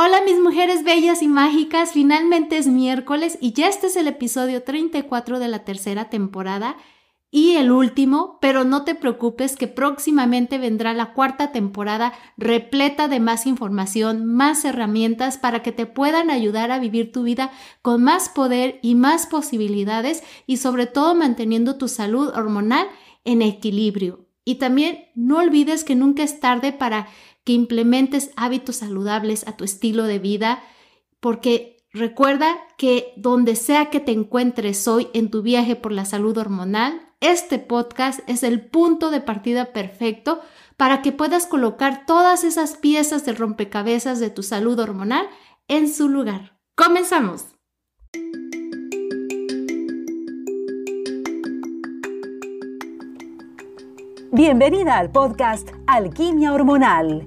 Hola mis mujeres bellas y mágicas, finalmente es miércoles y ya este es el episodio 34 de la tercera temporada y el último, pero no te preocupes que próximamente vendrá la cuarta temporada repleta de más información, más herramientas para que te puedan ayudar a vivir tu vida con más poder y más posibilidades y sobre todo manteniendo tu salud hormonal en equilibrio. Y también no olvides que nunca es tarde para que implementes hábitos saludables a tu estilo de vida, porque recuerda que donde sea que te encuentres hoy en tu viaje por la salud hormonal, este podcast es el punto de partida perfecto para que puedas colocar todas esas piezas del rompecabezas de tu salud hormonal en su lugar. Comenzamos. Bienvenida al podcast Alquimia Hormonal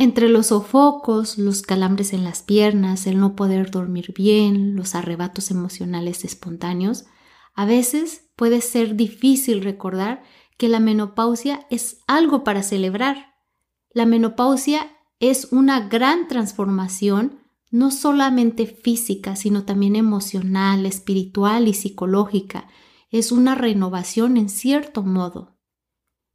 Entre los sofocos, los calambres en las piernas, el no poder dormir bien, los arrebatos emocionales espontáneos, a veces puede ser difícil recordar que la menopausia es algo para celebrar. La menopausia es una gran transformación, no solamente física, sino también emocional, espiritual y psicológica. Es una renovación en cierto modo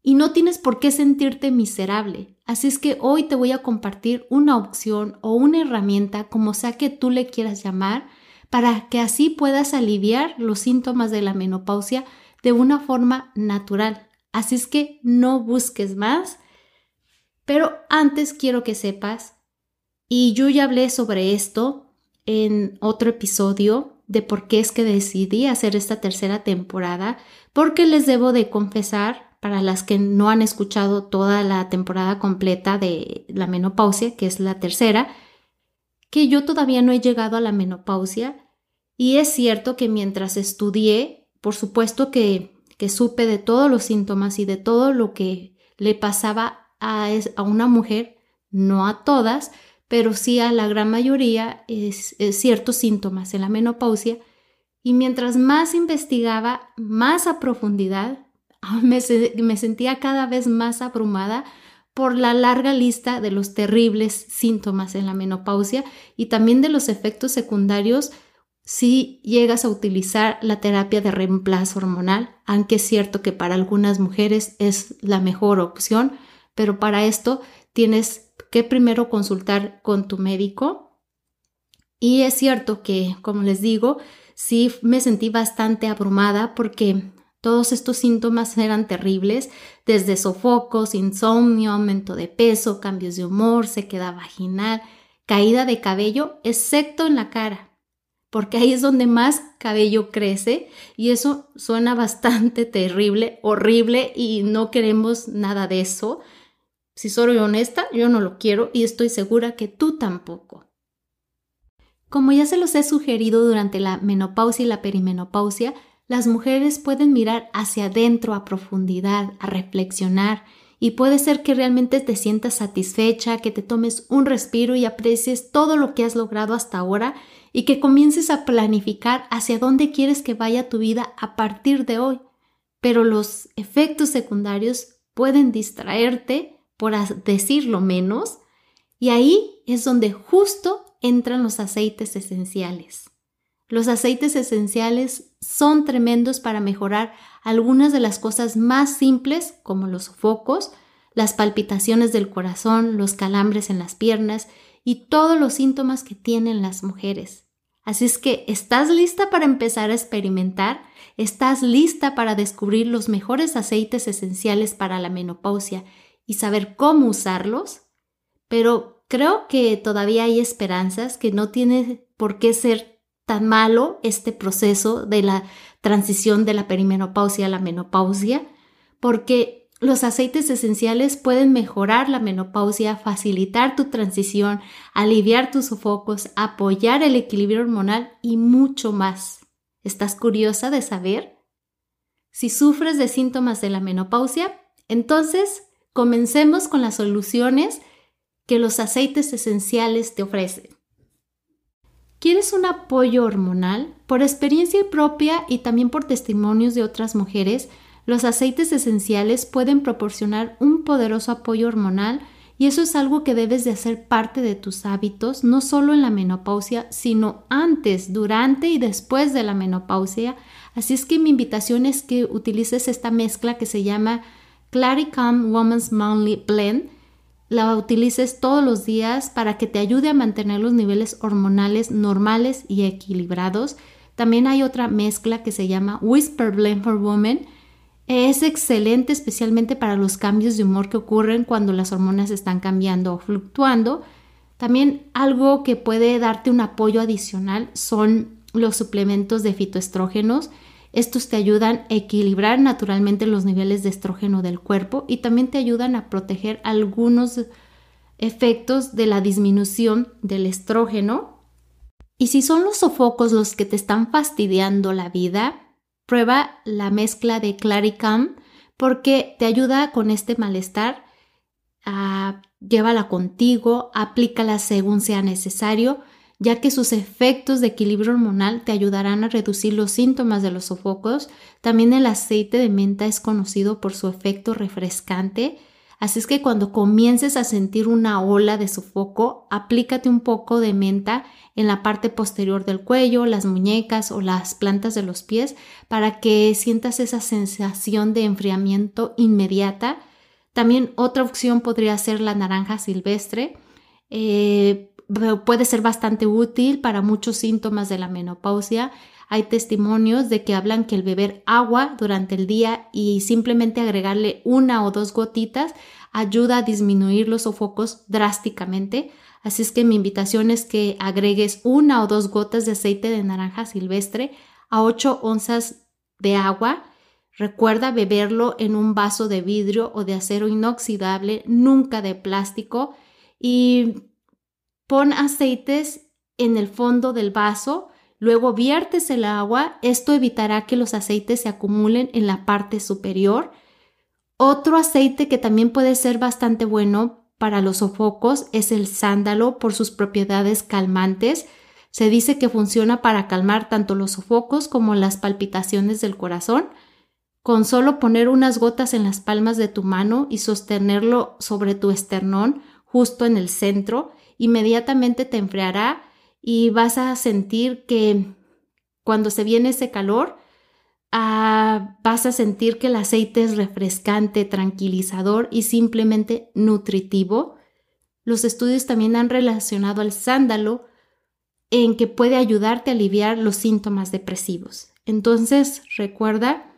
y no tienes por qué sentirte miserable. Así es que hoy te voy a compartir una opción o una herramienta, como sea que tú le quieras llamar, para que así puedas aliviar los síntomas de la menopausia de una forma natural. Así es que no busques más. Pero antes quiero que sepas, y yo ya hablé sobre esto en otro episodio, de por qué es que decidí hacer esta tercera temporada, porque les debo de confesar para las que no han escuchado toda la temporada completa de la menopausia, que es la tercera, que yo todavía no he llegado a la menopausia y es cierto que mientras estudié, por supuesto que, que supe de todos los síntomas y de todo lo que le pasaba a, a una mujer, no a todas, pero sí a la gran mayoría, es, ciertos síntomas en la menopausia. Y mientras más investigaba, más a profundidad, me, sentía cada vez más abrumada por la larga lista de los terribles síntomas en la menopausia y también de los efectos secundarios si llegas a utilizar la terapia de reemplazo hormonal, aunque es cierto que para algunas mujeres es la mejor opción, pero para esto tienes que primero consultar con tu médico. Y es cierto que, como les digo, sí me sentí bastante abrumada porque todos estos síntomas eran terribles, desde sofocos, insomnio, aumento de peso, cambios de humor, sequedad vaginal, caída de cabello, excepto en la cara, porque ahí es donde más cabello crece y eso suena bastante terrible, horrible y no queremos nada de eso. Si soy honesta, yo no lo quiero y estoy segura que tú tampoco. Como ya se los he sugerido durante la menopausia y la perimenopausia, las mujeres pueden mirar hacia adentro a profundidad, a reflexionar, y puede ser que realmente te sientas satisfecha, que te tomes un respiro y aprecies todo lo que has logrado hasta ahora y que comiences a planificar hacia dónde quieres que vaya tu vida a partir de hoy. Pero los efectos secundarios pueden distraerte, por decirlo menos, y ahí es donde justo entran los aceites esenciales. Los aceites esenciales son tremendos para mejorar algunas de las cosas más simples como los sofocos, las palpitaciones del corazón, los calambres en las piernas y todos los síntomas que tienen las mujeres. Así es que, ¿estás lista para empezar a experimentar? ¿Estás lista para descubrir los mejores aceites esenciales para la menopausia y saber cómo usarlos? Pero creo que todavía hay esperanzas, que no tiene por qué ser tan malo este proceso de la transición de la perimenopausia a la menopausia, porque los aceites esenciales pueden mejorar la menopausia, facilitar tu transición, aliviar tus sofocos, apoyar el equilibrio hormonal y mucho más. ¿Estás curiosa de saber? Si sufres de síntomas de la menopausia, entonces comencemos con las soluciones que los aceites esenciales te ofrecen. ¿Quieres un apoyo hormonal? Por experiencia propia y también por testimonios de otras mujeres, los aceites esenciales pueden proporcionar un poderoso apoyo hormonal y eso es algo que debes de hacer parte de tus hábitos, no solo en la menopausia, sino antes, durante y después de la menopausia. Así es que mi invitación es que utilices esta mezcla que se llama Claricam Woman's Monthly Blend. La utilices todos los días para que te ayude a mantener los niveles hormonales normales y equilibrados. También hay otra mezcla que se llama Whisper Blend for Women es excelente especialmente para los cambios de humor que ocurren cuando las hormonas están cambiando o fluctuando. También algo que puede darte un apoyo adicional son los suplementos de fitoestrógenos. Estos te ayudan a equilibrar naturalmente los niveles de estrógeno del cuerpo y también te ayudan a proteger algunos efectos de la disminución del estrógeno. Y si son los sofocos los que te están fastidiando la vida, Prueba la mezcla de Claricam porque te ayuda con este malestar. Ah, llévala contigo, aplícala según sea necesario, ya que sus efectos de equilibrio hormonal te ayudarán a reducir los síntomas de los sofocos. También el aceite de menta es conocido por su efecto refrescante Así es que cuando comiences a sentir una ola de sofoco, aplícate un poco de menta en la parte posterior del cuello, las muñecas o las plantas de los pies para que sientas esa sensación de enfriamiento inmediata. También otra opción podría ser la naranja silvestre. Eh, puede ser bastante útil para muchos síntomas de la menopausia. Hay testimonios de que hablan que el beber agua durante el día y simplemente agregarle una o dos gotitas ayuda a disminuir los sofocos drásticamente. Así es que mi invitación es que agregues una o dos gotas de aceite de naranja silvestre a 8 onzas de agua. Recuerda beberlo en un vaso de vidrio o de acero inoxidable, nunca de plástico. Y pon aceites en el fondo del vaso Luego viertes el agua, esto evitará que los aceites se acumulen en la parte superior. Otro aceite que también puede ser bastante bueno para los sofocos es el sándalo por sus propiedades calmantes. Se dice que funciona para calmar tanto los sofocos como las palpitaciones del corazón. Con solo poner unas gotas en las palmas de tu mano y sostenerlo sobre tu esternón, justo en el centro, inmediatamente te enfriará y vas a sentir que cuando se viene ese calor, ah, vas a sentir que el aceite es refrescante, tranquilizador y simplemente nutritivo. Los estudios también han relacionado al sándalo en que puede ayudarte a aliviar los síntomas depresivos. Entonces, recuerda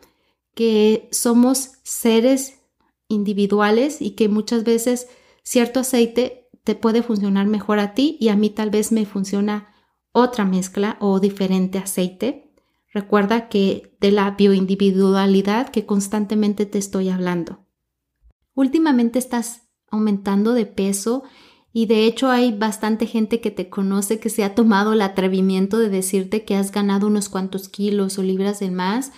que somos seres individuales y que muchas veces cierto aceite te puede funcionar mejor a ti y a mí tal vez me funciona otra mezcla o diferente aceite. Recuerda que de la bioindividualidad que constantemente te estoy hablando. Últimamente estás aumentando de peso y de hecho hay bastante gente que te conoce que se ha tomado el atrevimiento de decirte que has ganado unos cuantos kilos o libras de más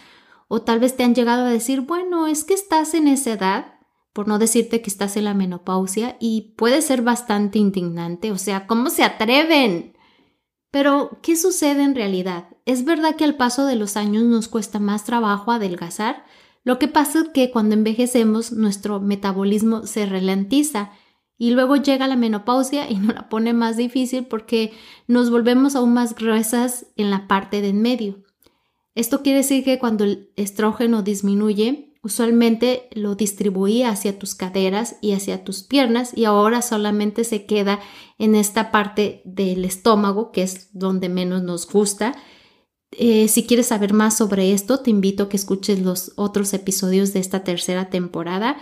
o tal vez te han llegado a decir, bueno, es que estás en esa edad por no decirte que estás en la menopausia y puede ser bastante indignante, o sea, ¿cómo se atreven? Pero, ¿qué sucede en realidad? ¿Es verdad que al paso de los años nos cuesta más trabajo adelgazar? Lo que pasa es que cuando envejecemos nuestro metabolismo se ralentiza y luego llega la menopausia y nos la pone más difícil porque nos volvemos aún más gruesas en la parte de en medio. Esto quiere decir que cuando el estrógeno disminuye, Usualmente lo distribuía hacia tus caderas y hacia tus piernas y ahora solamente se queda en esta parte del estómago, que es donde menos nos gusta. Eh, si quieres saber más sobre esto, te invito a que escuches los otros episodios de esta tercera temporada.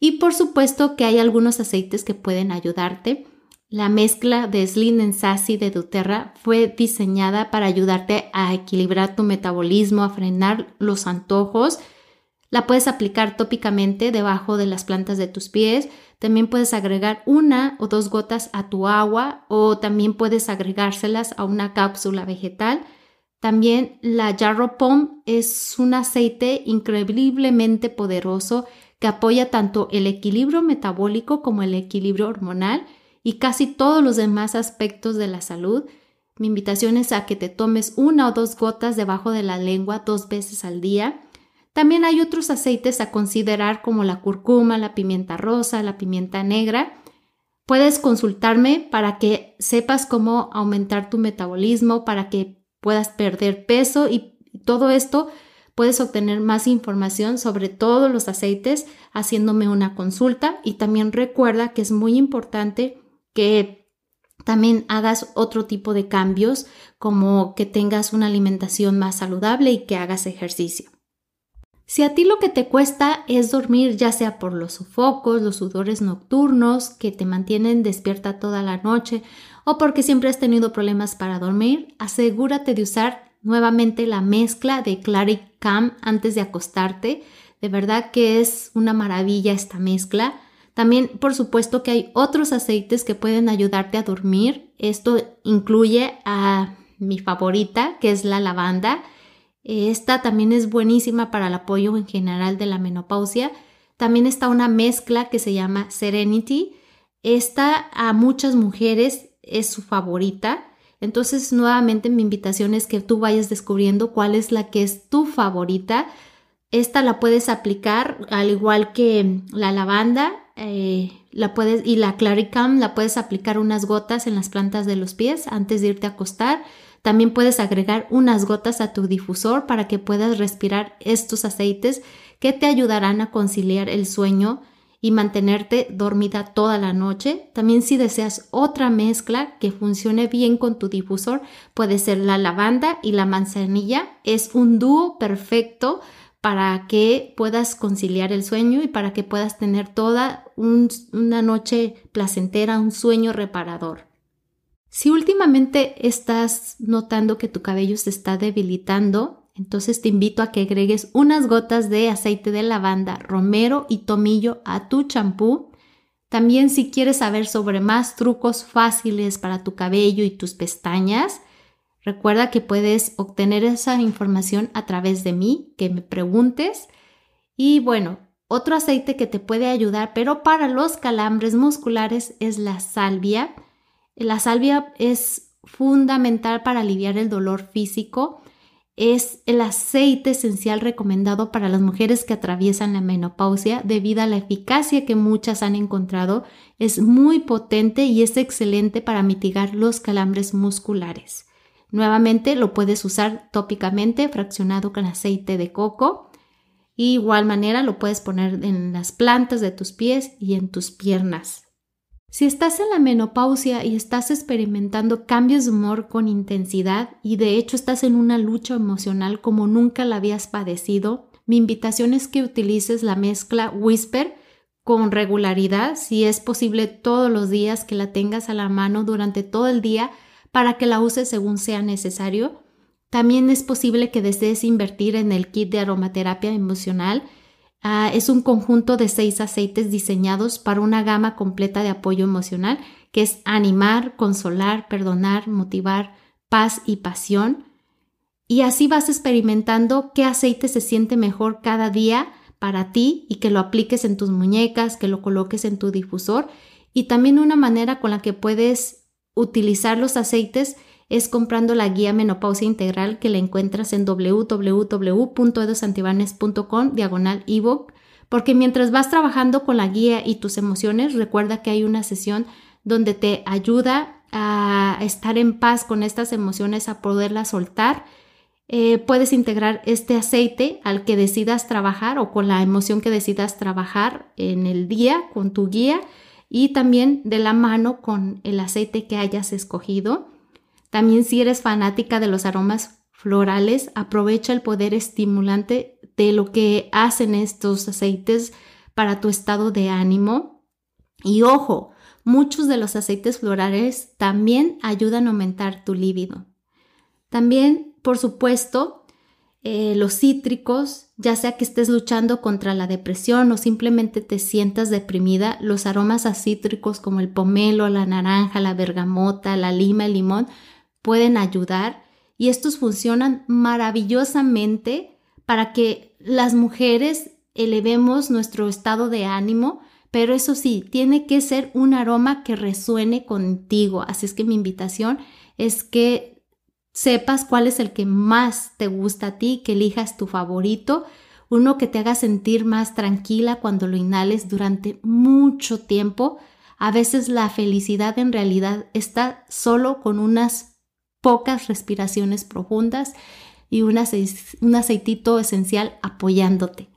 Y por supuesto que hay algunos aceites que pueden ayudarte. La mezcla de Slim Sassy de doTERRA fue diseñada para ayudarte a equilibrar tu metabolismo, a frenar los antojos, La puedes aplicar tópicamente debajo de las plantas de tus pies. También puedes agregar una o dos gotas a tu agua o también puedes agregárselas a una cápsula vegetal. También la Jarro Pom es un aceite increíblemente poderoso que apoya tanto el equilibrio metabólico como el equilibrio hormonal y casi todos los demás aspectos de la salud. Mi invitación es a que te tomes una o dos gotas debajo de la lengua dos veces al día también hay otros aceites a considerar como la curcuma, la pimienta rosa, la pimienta negra. Puedes consultarme para que sepas cómo aumentar tu metabolismo, para que puedas perder peso y todo esto puedes obtener más información sobre todos los aceites haciéndome una consulta y también recuerda que es muy importante que también hagas otro tipo de cambios como que tengas una alimentación más saludable y que hagas ejercicio. Si a ti lo que te cuesta es dormir, ya sea por los sofocos, los sudores nocturnos que te mantienen despierta toda la noche o porque siempre has tenido problemas para dormir, asegúrate de usar nuevamente la mezcla de Claric Cam antes de acostarte. De verdad que es una maravilla esta mezcla. También, por supuesto, que hay otros aceites que pueden ayudarte a dormir. Esto incluye a mi favorita, que es la lavanda esta también es buenísima para el apoyo en general de la menopausia. También está una mezcla que se llama Serenity. Esta a muchas mujeres es su favorita. Entonces, nuevamente mi invitación es que tú vayas descubriendo cuál es la que es tu favorita. Esta la puedes aplicar al igual que la lavanda eh, la puedes, y la Claricam la puedes aplicar unas gotas en las plantas de los pies antes de irte a acostar también puedes agregar unas gotas a tu difusor para que puedas respirar estos aceites que te ayudarán a conciliar el sueño y mantenerte dormida toda la noche. También si deseas otra mezcla que funcione bien con tu difusor, puede ser la lavanda y la manzanilla. Es un dúo perfecto para que puedas conciliar el sueño y para que puedas tener toda una noche placentera, un sueño reparador. Si últimamente estás notando que tu cabello se está debilitando, entonces te invito a que agregues unas gotas de aceite de lavanda, romero y tomillo a tu champú. También si quieres saber sobre más trucos fáciles para tu cabello y tus pestañas, recuerda que puedes obtener esa información a través de mí, que me preguntes. Y bueno, otro aceite que te puede ayudar, pero para los calambres musculares es la salvia. La salvia es fundamental para aliviar el dolor físico. Es el aceite esencial recomendado para las mujeres que atraviesan la menopausia debido a la eficacia que muchas han encontrado. Es muy potente y es excelente para mitigar los calambres musculares. Nuevamente lo puedes usar tópicamente fraccionado con aceite de coco. igual manera lo puedes poner en las plantas de tus pies y en tus piernas. Si estás en la menopausia y estás experimentando cambios de humor con intensidad y de hecho estás en una lucha emocional como nunca la habías padecido, mi invitación es que utilices la mezcla Whisper con regularidad, si es posible todos los días que la tengas a la mano durante todo el día para que la uses según sea necesario. También es posible que desees invertir en el kit de aromaterapia emocional Ah, es un conjunto de seis aceites diseñados para una gama completa de apoyo emocional, que es animar, consolar, perdonar, motivar, paz y pasión. Y así vas experimentando qué aceite se siente mejor cada día para ti y que lo apliques en tus muñecas, que lo coloques en tu difusor y también una manera con la que puedes utilizar los aceites es comprando la guía Menopausia Integral que la encuentras en www.edosantibanes.com diagonal ebook, porque mientras vas trabajando con la guía y tus emociones, recuerda que hay una sesión donde te ayuda a estar en paz con estas emociones, a poderlas soltar. Eh, puedes integrar este aceite al que decidas trabajar o con la emoción que decidas trabajar en el día con tu guía y también de la mano con el aceite que hayas escogido. También si eres fanática de los aromas florales, aprovecha el poder estimulante de lo que hacen estos aceites para tu estado de ánimo. Y ojo, muchos de los aceites florales también ayudan a aumentar tu líbido. También, por supuesto, eh, los cítricos, ya sea que estés luchando contra la depresión o simplemente te sientas deprimida, los aromas a cítricos como el pomelo, la naranja, la bergamota, la lima, el limón pueden ayudar y estos funcionan maravillosamente para que las mujeres elevemos nuestro estado de ánimo, pero eso sí, tiene que ser un aroma que resuene contigo. Así es que mi invitación es que sepas cuál es el que más te gusta a ti, que elijas tu favorito, uno que te haga sentir más tranquila cuando lo inhales durante mucho tiempo. A veces la felicidad en realidad está solo con unas pocas respiraciones profundas y un, aceitito esencial apoyándote.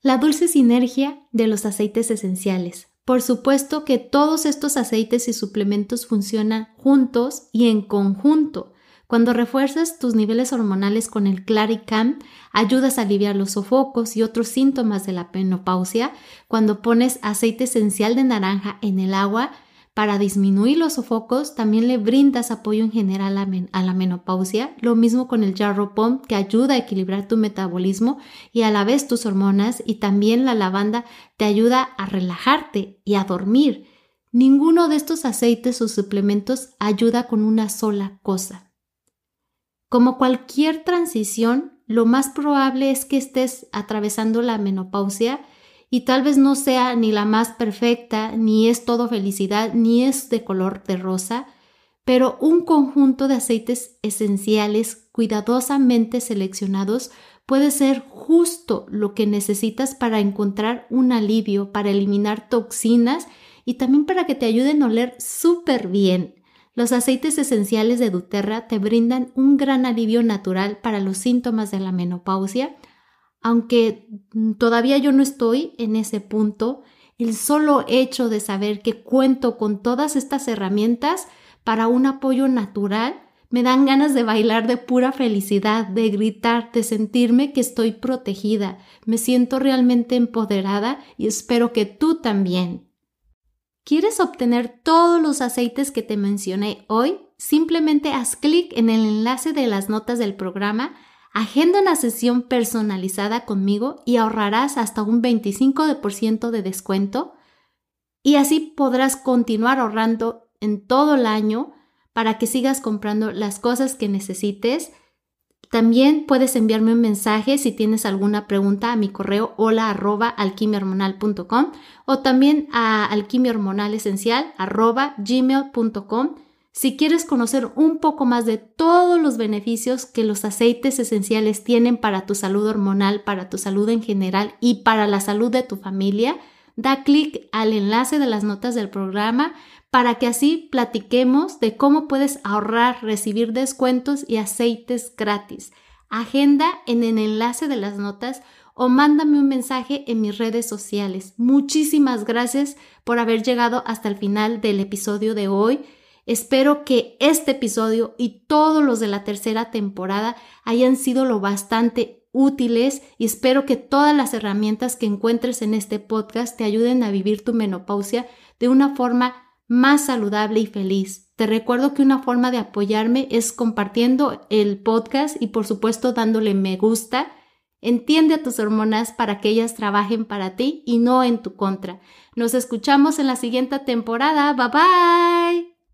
La dulce sinergia de los aceites esenciales. Por supuesto que todos estos aceites y suplementos funcionan juntos y en conjunto. Cuando refuerzas tus niveles hormonales con el Claricam, ayudas a aliviar los sofocos y otros síntomas de la menopausia. Cuando pones aceite esencial de naranja en el agua, para disminuir los sofocos, también le brindas apoyo en general a, la menopausia. Lo mismo con el jarro pom, que ayuda a equilibrar tu metabolismo y a la vez tus hormonas. Y también la lavanda te ayuda a relajarte y a dormir. Ninguno de estos aceites o suplementos ayuda con una sola cosa. Como cualquier transición, lo más probable es que estés atravesando la menopausia y tal vez no sea ni la más perfecta, ni es todo felicidad, ni es de color de rosa, pero un conjunto de aceites esenciales cuidadosamente seleccionados puede ser justo lo que necesitas para encontrar un alivio, para eliminar toxinas y también para que te ayuden a oler súper bien. Los aceites esenciales de Duterra te brindan un gran alivio natural para los síntomas de la menopausia, aunque todavía yo no estoy en ese punto, el solo hecho de saber que cuento con todas estas herramientas para un apoyo natural me dan ganas de bailar de pura felicidad, de gritar, de sentirme que estoy protegida. Me siento realmente empoderada y espero que tú también. ¿Quieres obtener todos los aceites que te mencioné hoy? Simplemente haz clic en el enlace de las notas del programa Agenda una sesión personalizada conmigo y ahorrarás hasta un 25% de descuento y así podrás continuar ahorrando en todo el año para que sigas comprando las cosas que necesites. También puedes enviarme un mensaje si tienes alguna pregunta a mi correo hola arroba o también a alquimiahormonalesencial arroba gmail.com si quieres conocer un poco más de todos los beneficios que los aceites esenciales tienen para tu salud hormonal, para tu salud en general y para la salud de tu familia, da clic al enlace de las notas del programa para que así platiquemos de cómo puedes ahorrar, recibir descuentos y aceites gratis. Agenda en el enlace de las notas o mándame un mensaje en mis redes sociales. Muchísimas gracias por haber llegado hasta el final del episodio de hoy. Espero que este episodio y todos los de la tercera temporada hayan sido lo bastante útiles y espero que todas las herramientas que encuentres en este podcast te ayuden a vivir tu menopausia de una forma más saludable y feliz. Te recuerdo que una forma de apoyarme es compartiendo el podcast y por supuesto dándole me gusta. Entiende a tus hormonas para que ellas trabajen para ti y no en tu contra. Nos escuchamos en la siguiente temporada. Bye bye.